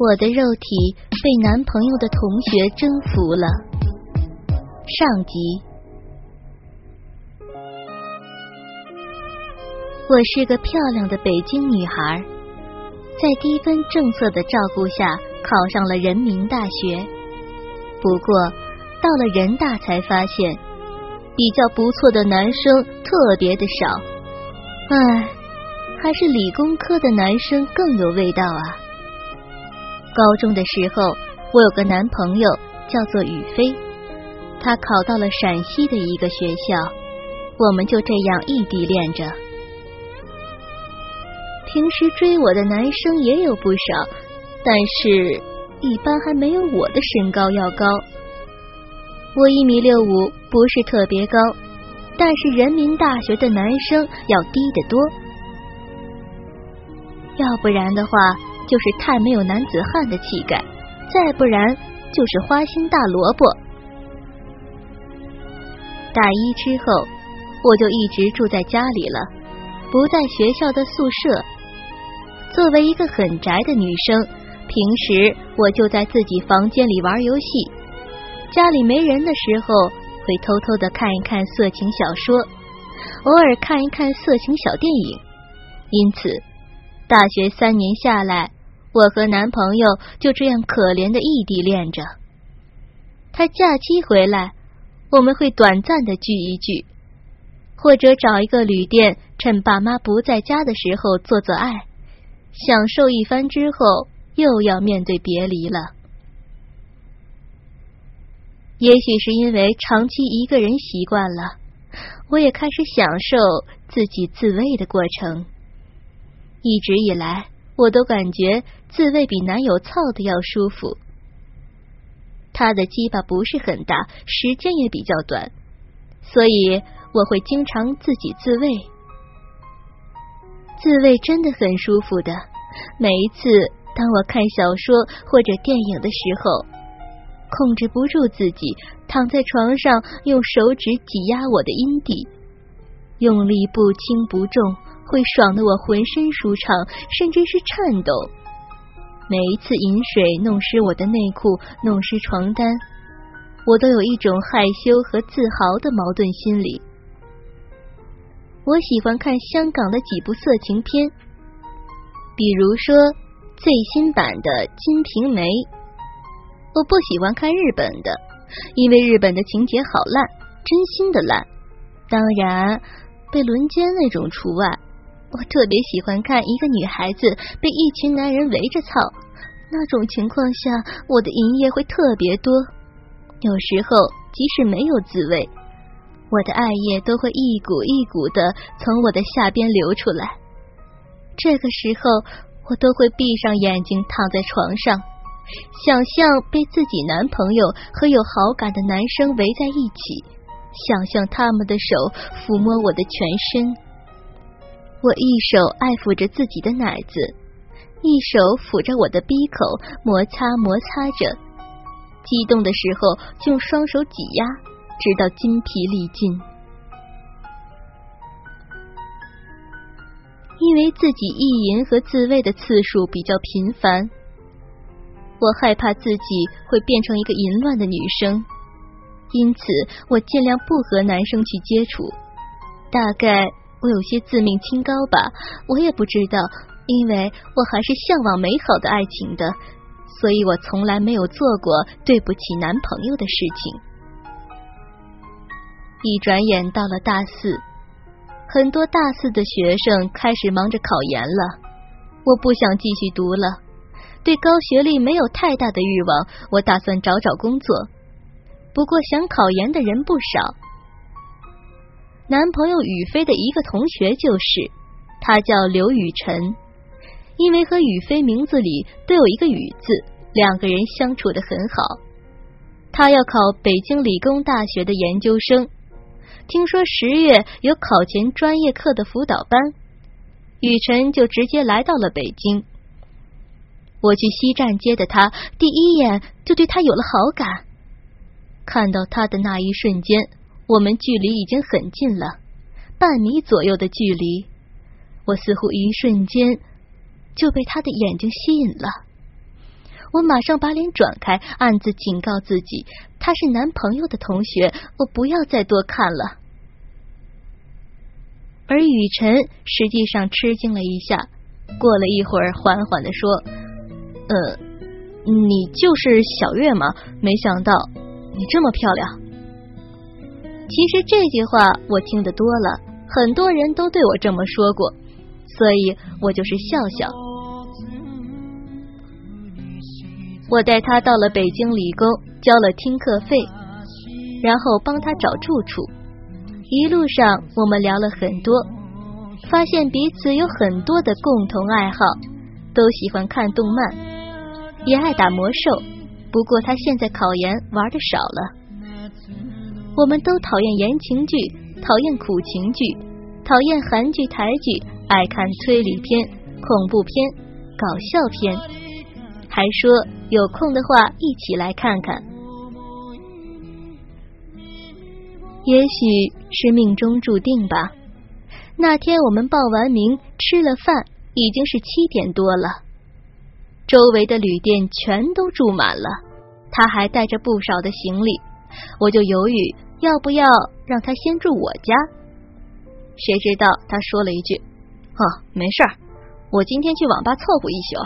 我的肉体被男朋友的同学征服了。上集。我是个漂亮的北京女孩，在低分政策的照顾下考上了人民大学。不过到了人大才发现，比较不错的男生特别的少。唉，还是理工科的男生更有味道啊。高中的时候，我有个男朋友叫做宇飞，他考到了陕西的一个学校，我们就这样异地恋着。平时追我的男生也有不少，但是一般还没有我的身高要高。我一米六五，不是特别高，但是人民大学的男生要低得多，要不然的话。就是太没有男子汉的气概，再不然就是花心大萝卜。大一之后，我就一直住在家里了，不在学校的宿舍。作为一个很宅的女生，平时我就在自己房间里玩游戏，家里没人的时候会偷偷的看一看色情小说，偶尔看一看色情小电影。因此，大学三年下来。我和男朋友就这样可怜的异地恋着。他假期回来，我们会短暂的聚一聚，或者找一个旅店，趁爸妈不在家的时候做做爱，享受一番之后，又要面对别离了。也许是因为长期一个人习惯了，我也开始享受自己自慰的过程。一直以来。我都感觉自慰比男友操的要舒服。他的鸡巴不是很大，时间也比较短，所以我会经常自己自慰。自慰真的很舒服的。每一次当我看小说或者电影的时候，控制不住自己，躺在床上用手指挤压我的阴蒂，用力不轻不重。会爽的我浑身舒畅，甚至是颤抖。每一次饮水弄湿我的内裤，弄湿床单，我都有一种害羞和自豪的矛盾心理。我喜欢看香港的几部色情片，比如说最新版的《金瓶梅》。我不喜欢看日本的，因为日本的情节好烂，真心的烂。当然，被轮奸那种除外。我特别喜欢看一个女孩子被一群男人围着操，那种情况下，我的营业会特别多。有时候即使没有自慰，我的艾叶都会一股一股的从我的下边流出来。这个时候，我都会闭上眼睛躺在床上，想象被自己男朋友和有好感的男生围在一起，想象他们的手抚摸我的全身。我一手爱抚着自己的奶子，一手抚着我的鼻口，摩擦摩擦着。激动的时候，用双手挤压，直到筋疲力尽。因为自己意淫和自慰的次数比较频繁，我害怕自己会变成一个淫乱的女生，因此我尽量不和男生去接触。大概。我有些自命清高吧，我也不知道，因为我还是向往美好的爱情的，所以我从来没有做过对不起男朋友的事情。一转眼到了大四，很多大四的学生开始忙着考研了，我不想继续读了，对高学历没有太大的欲望，我打算找找工作。不过想考研的人不少。男朋友宇飞的一个同学就是，他叫刘雨辰，因为和宇飞名字里都有一个雨字，两个人相处的很好。他要考北京理工大学的研究生。听说十月有考前专业课的辅导班，雨辰就直接来到了北京。我去西站接的他，第一眼就对他有了好感。看到他的那一瞬间，我们距离已经很近了，半米左右的距离。我似乎一瞬间就被他的眼睛吸引了。我马上把脸转开，暗自警告自己：他是男朋友的同学，我不要再多看了。而雨辰实际上吃惊了一下，过了一会儿，缓缓的说：“呃，你就是小月吗？没想到你这么漂亮。”其实这句话我听得多了，很多人都对我这么说过，所以我就是笑笑。我带他到了北京理工，交了听课费，然后帮他找住处。一路上，我们聊了很多，发现彼此有很多的共同爱好，都喜欢看动漫，也爱打魔兽。不过他现在考研玩的少了。我们都讨厌言情剧，讨厌苦情剧，讨厌韩剧、台剧，爱看推理片、恐怖片、搞笑片，还说有空的话一起来看看。也许是命中注定吧。那天我们报完名，吃了饭，已经是七点多了。周围的旅店全都住满了，他还带着不少的行李，我就犹豫要不要让他先住我家。谁知道他说了一句：“哦，没事儿，我今天去网吧凑合一宿，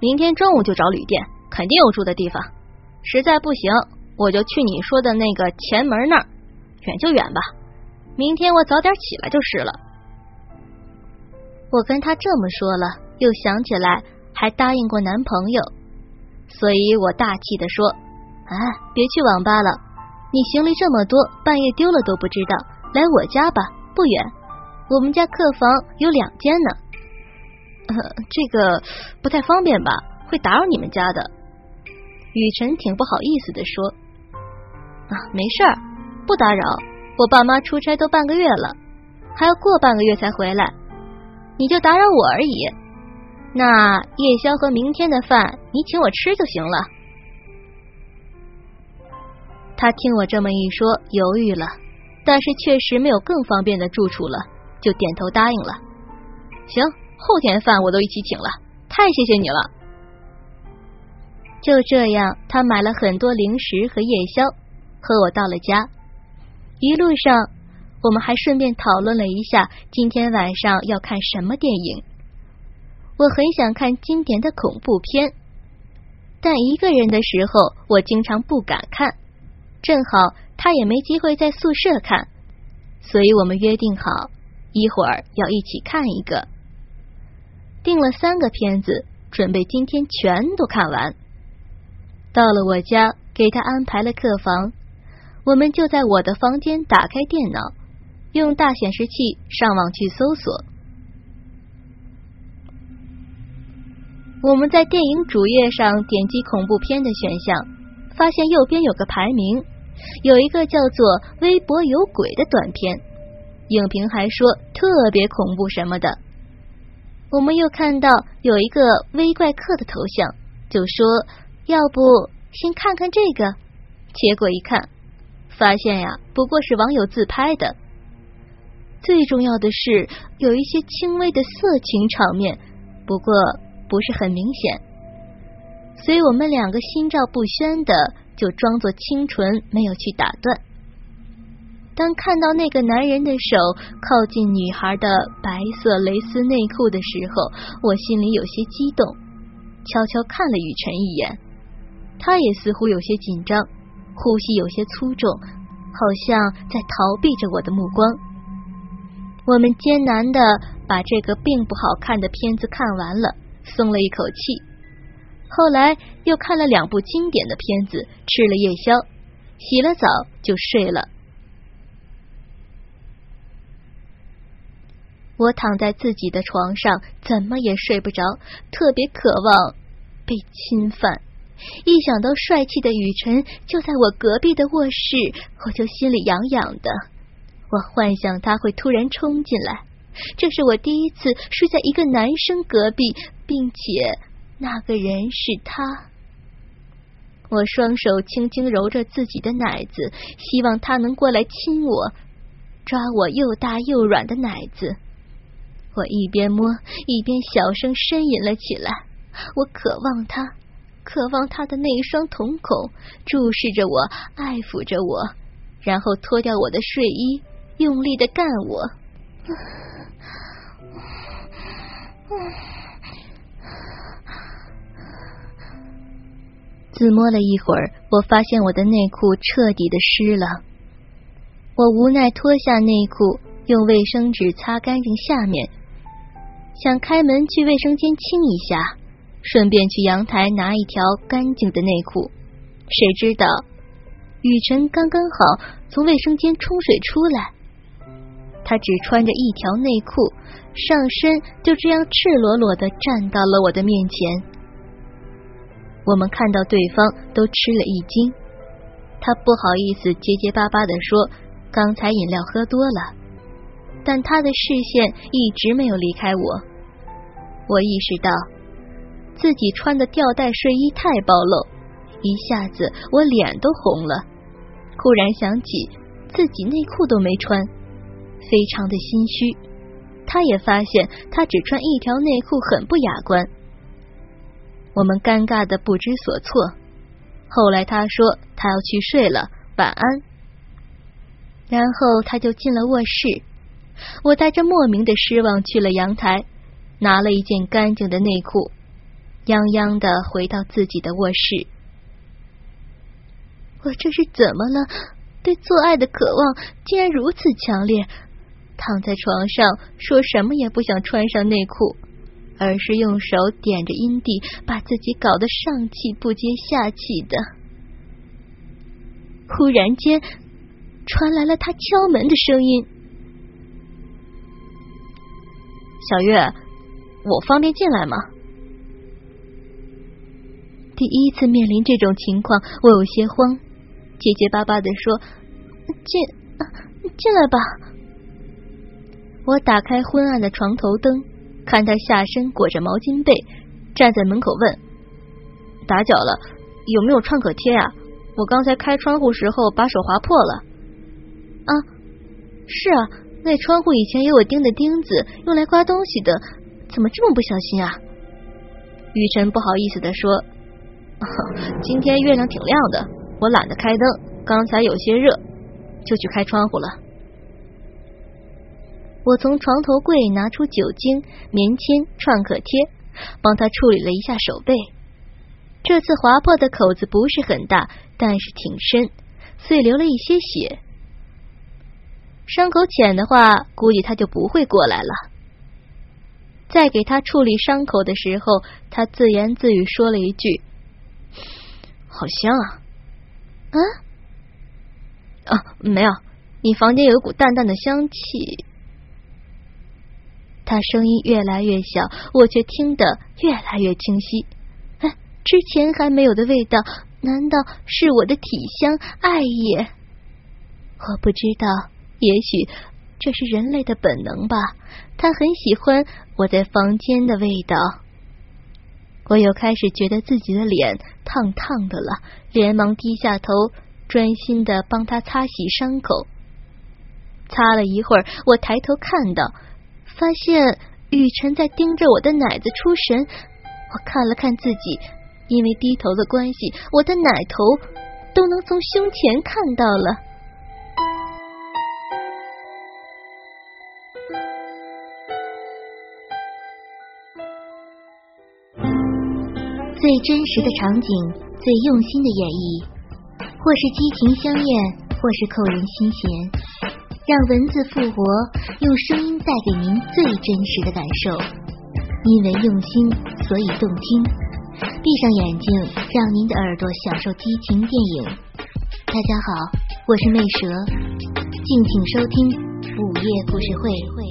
明天中午就找旅店，肯定有住的地方。实在不行，我就去你说的那个前门那儿。”远就远吧，明天我早点起来就是了。我跟他这么说了，又想起来还答应过男朋友，所以我大气的说：“哎，别去网吧了，你行李这么多，半夜丢了都不知道。来我家吧，不远，我们家客房有两间呢。呃，这个不太方便吧？会打扰你们家的。”雨辰挺不好意思的说：“啊，没事儿。”不打扰，我爸妈出差都半个月了，还要过半个月才回来，你就打扰我而已。那夜宵和明天的饭，你请我吃就行了。他听我这么一说，犹豫了，但是确实没有更方便的住处了，就点头答应了。行，后天饭我都一起请了，太谢谢你了。就这样，他买了很多零食和夜宵，和我到了家。一路上，我们还顺便讨论了一下今天晚上要看什么电影。我很想看经典的恐怖片，但一个人的时候我经常不敢看。正好他也没机会在宿舍看，所以我们约定好一会儿要一起看一个。订了三个片子，准备今天全都看完。到了我家，给他安排了客房。我们就在我的房间打开电脑，用大显示器上网去搜索。我们在电影主页上点击恐怖片的选项，发现右边有个排名，有一个叫做《微博有鬼》的短片，影评还说特别恐怖什么的。我们又看到有一个微怪客的头像，就说要不先看看这个，结果一看。发现呀，不过是网友自拍的。最重要的是，有一些轻微的色情场面，不过不是很明显。所以我们两个心照不宣的，就装作清纯，没有去打断。当看到那个男人的手靠近女孩的白色蕾丝内裤的时候，我心里有些激动，悄悄看了雨辰一眼，他也似乎有些紧张。呼吸有些粗重，好像在逃避着我的目光。我们艰难的把这个并不好看的片子看完了，松了一口气。后来又看了两部经典的片子，吃了夜宵，洗了澡就睡了。我躺在自己的床上，怎么也睡不着，特别渴望被侵犯。一想到帅气的雨辰就在我隔壁的卧室，我就心里痒痒的。我幻想他会突然冲进来，这是我第一次睡在一个男生隔壁，并且那个人是他。我双手轻轻揉着自己的奶子，希望他能过来亲我，抓我又大又软的奶子。我一边摸一边小声呻吟了起来。我渴望他，渴望他的那一双瞳孔注视着我，爱抚着我，然后脱掉我的睡衣。用力的干我，自摸了一会儿，我发现我的内裤彻底的湿了。我无奈脱下内裤，用卫生纸擦干净下面，想开门去卫生间清一下，顺便去阳台拿一条干净的内裤。谁知道雨辰刚刚好从卫生间冲水出来。他只穿着一条内裤，上身就这样赤裸裸的站到了我的面前。我们看到对方都吃了一惊，他不好意思结结巴巴的说：“刚才饮料喝多了。”但他的视线一直没有离开我。我意识到自己穿的吊带睡衣太暴露，一下子我脸都红了。忽然想起自己内裤都没穿。非常的心虚，他也发现他只穿一条内裤很不雅观。我们尴尬的不知所措。后来他说他要去睡了，晚安。然后他就进了卧室。我带着莫名的失望去了阳台，拿了一件干净的内裤，泱泱的回到自己的卧室。我这是怎么了？对做爱的渴望竟然如此强烈。躺在床上，说什么也不想穿上内裤，而是用手点着阴蒂，把自己搞得上气不接下气的。忽然间，传来了他敲门的声音：“小月，我方便进来吗？”第一次面临这种情况，我有些慌，结结巴巴的说：“进，进来吧。”我打开昏暗的床头灯，看他下身裹着毛巾被，站在门口问：“打搅了，有没有创可贴呀？我刚才开窗户时候把手划破了。”啊，是啊，那窗户以前也有钉的钉子，用来刮东西的，怎么这么不小心啊？雨辰不好意思的说：“ 今天月亮挺亮的，我懒得开灯，刚才有些热，就去开窗户了。”我从床头柜拿出酒精、棉签、创可贴，帮他处理了一下手背。这次划破的口子不是很大，但是挺深，所以流了一些血。伤口浅的话，估计他就不会过来了。在给他处理伤口的时候，他自言自语说了一句：“好香啊！”啊？啊，没有，你房间有一股淡淡的香气。他声音越来越小，我却听得越来越清晰。哎，之前还没有的味道，难道是我的体香、爱液？我不知道，也许这是人类的本能吧。他很喜欢我在房间的味道。我又开始觉得自己的脸烫烫的了，连忙低下头，专心的帮他擦洗伤口。擦了一会儿，我抬头看到。发现雨辰在盯着我的奶子出神，我看了看自己，因为低头的关系，我的奶头都能从胸前看到了。最真实的场景，最用心的演绎，或是激情相艳，或是扣人心弦。让文字复活，用声音带给您最真实的感受。因为用心，所以动听。闭上眼睛，让您的耳朵享受激情电影。大家好，我是魅蛇，敬请收听午夜故事会。